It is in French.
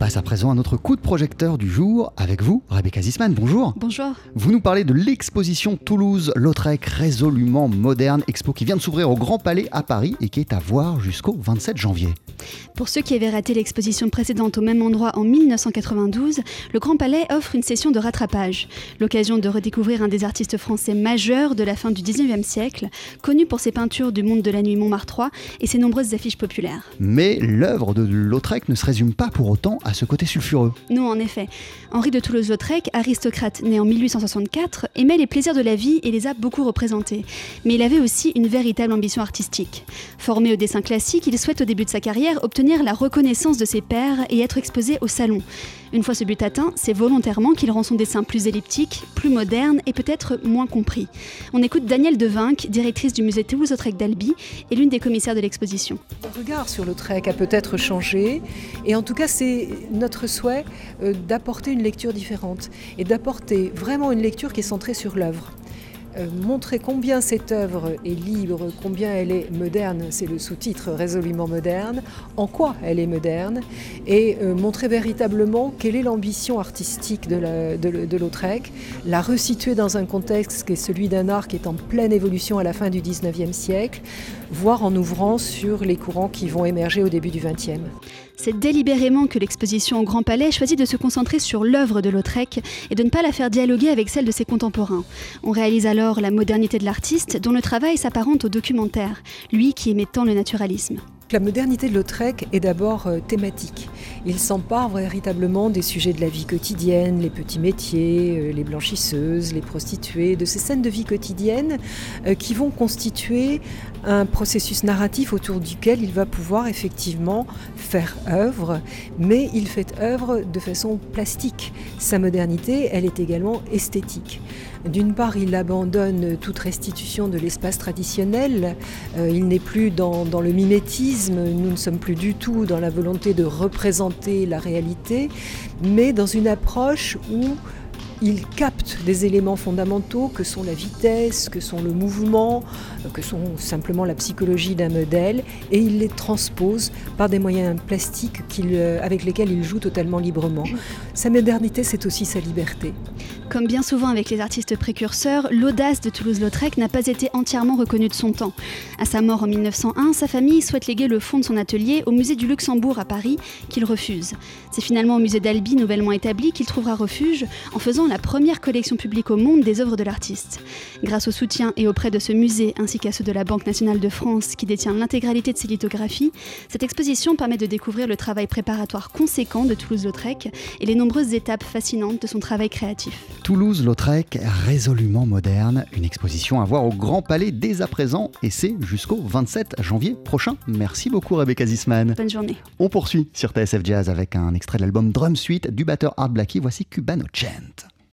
passe à présent à notre coup de projecteur du jour avec vous, Rebecca Zisman. Bonjour. Bonjour. Vous nous parlez de l'exposition Toulouse-Lautrec résolument moderne, expo qui vient de s'ouvrir au Grand Palais à Paris et qui est à voir jusqu'au 27 janvier. Pour ceux qui avaient raté l'exposition précédente au même endroit en 1992, le Grand Palais offre une session de rattrapage, l'occasion de redécouvrir un des artistes français majeurs de la fin du 19e siècle, connu pour ses peintures du monde de la nuit Montmartre et ses nombreuses affiches populaires. Mais l'œuvre de Lautrec ne se résume pas pour autant à ce côté sulfureux. Non, en effet. Henri de Toulouse-Lautrec, aristocrate né en 1864, aimait les plaisirs de la vie et les a beaucoup représentés. Mais il avait aussi une véritable ambition artistique. Formé au dessin classique, il souhaite au début de sa carrière obtenir la reconnaissance de ses pairs et être exposé au salon. Une fois ce but atteint, c'est volontairement qu'il rend son dessin plus elliptique, plus moderne et peut-être moins compris. On écoute Danielle Devinck, directrice du musée Toulouse-Lautrec d'Albi et l'une des commissaires de l'exposition. Le regard sur Lautrec a peut-être changé et en tout cas c'est notre souhait euh, d'apporter une lecture différente et d'apporter vraiment une lecture qui est centrée sur l'œuvre. Euh, montrer combien cette œuvre est libre, combien elle est moderne, c'est le sous-titre résolument moderne, en quoi elle est moderne, et euh, montrer véritablement quelle est l'ambition artistique de, Lautrec, la resituer dans un contexte qui est celui d'un art qui est en pleine évolution à la fin du 19e siècle, voire en ouvrant sur les courants qui vont émerger au début du 20e. C'est délibérément que l'exposition au Grand Palais choisit de se concentrer sur l'œuvre de Lautrec et de ne pas la faire dialoguer avec celle de ses contemporains. On réalise alors la modernité de l'artiste dont le travail s'apparente au documentaire, lui qui aimait tant le naturalisme. La modernité de Lautrec est d'abord euh, thématique. Il s'empare véritablement des sujets de la vie quotidienne, les petits métiers, euh, les blanchisseuses, les prostituées, de ces scènes de vie quotidienne euh, qui vont constituer un processus narratif autour duquel il va pouvoir effectivement faire œuvre, mais il fait œuvre de façon plastique. Sa modernité, elle est également esthétique. D'une part, il abandonne toute restitution de l'espace traditionnel, il n'est plus dans, dans le mimétisme, nous ne sommes plus du tout dans la volonté de représenter la réalité, mais dans une approche où il capte des éléments fondamentaux que sont la vitesse, que sont le mouvement, que sont simplement la psychologie d'un modèle, et il les transpose par des moyens plastiques euh, avec lesquels il joue totalement librement. Sa modernité, c'est aussi sa liberté. Comme bien souvent avec les artistes précurseurs, l'audace de Toulouse-Lautrec n'a pas été entièrement reconnue de son temps. À sa mort en 1901, sa famille souhaite léguer le fonds de son atelier au musée du Luxembourg à Paris, qu'il refuse. C'est finalement au musée d'Albi, nouvellement établi, qu'il trouvera refuge en faisant la première collection publique au monde des œuvres de l'artiste. Grâce au soutien et auprès de ce musée ainsi qu'à ceux de la Banque nationale de France qui détient l'intégralité de ses lithographies, cette exposition permet de découvrir le travail préparatoire conséquent de Toulouse-Lautrec et les nombreuses étapes fascinantes de son travail créatif. Toulouse-Lautrec, résolument moderne, une exposition à voir au Grand Palais dès à présent et c'est jusqu'au 27 janvier prochain. Merci beaucoup Rebecca Zisman. Bonne journée. On poursuit sur TSF Jazz avec un extrait de l'album Drum Suite du batteur Art Blackie. Voici Cubano Chant.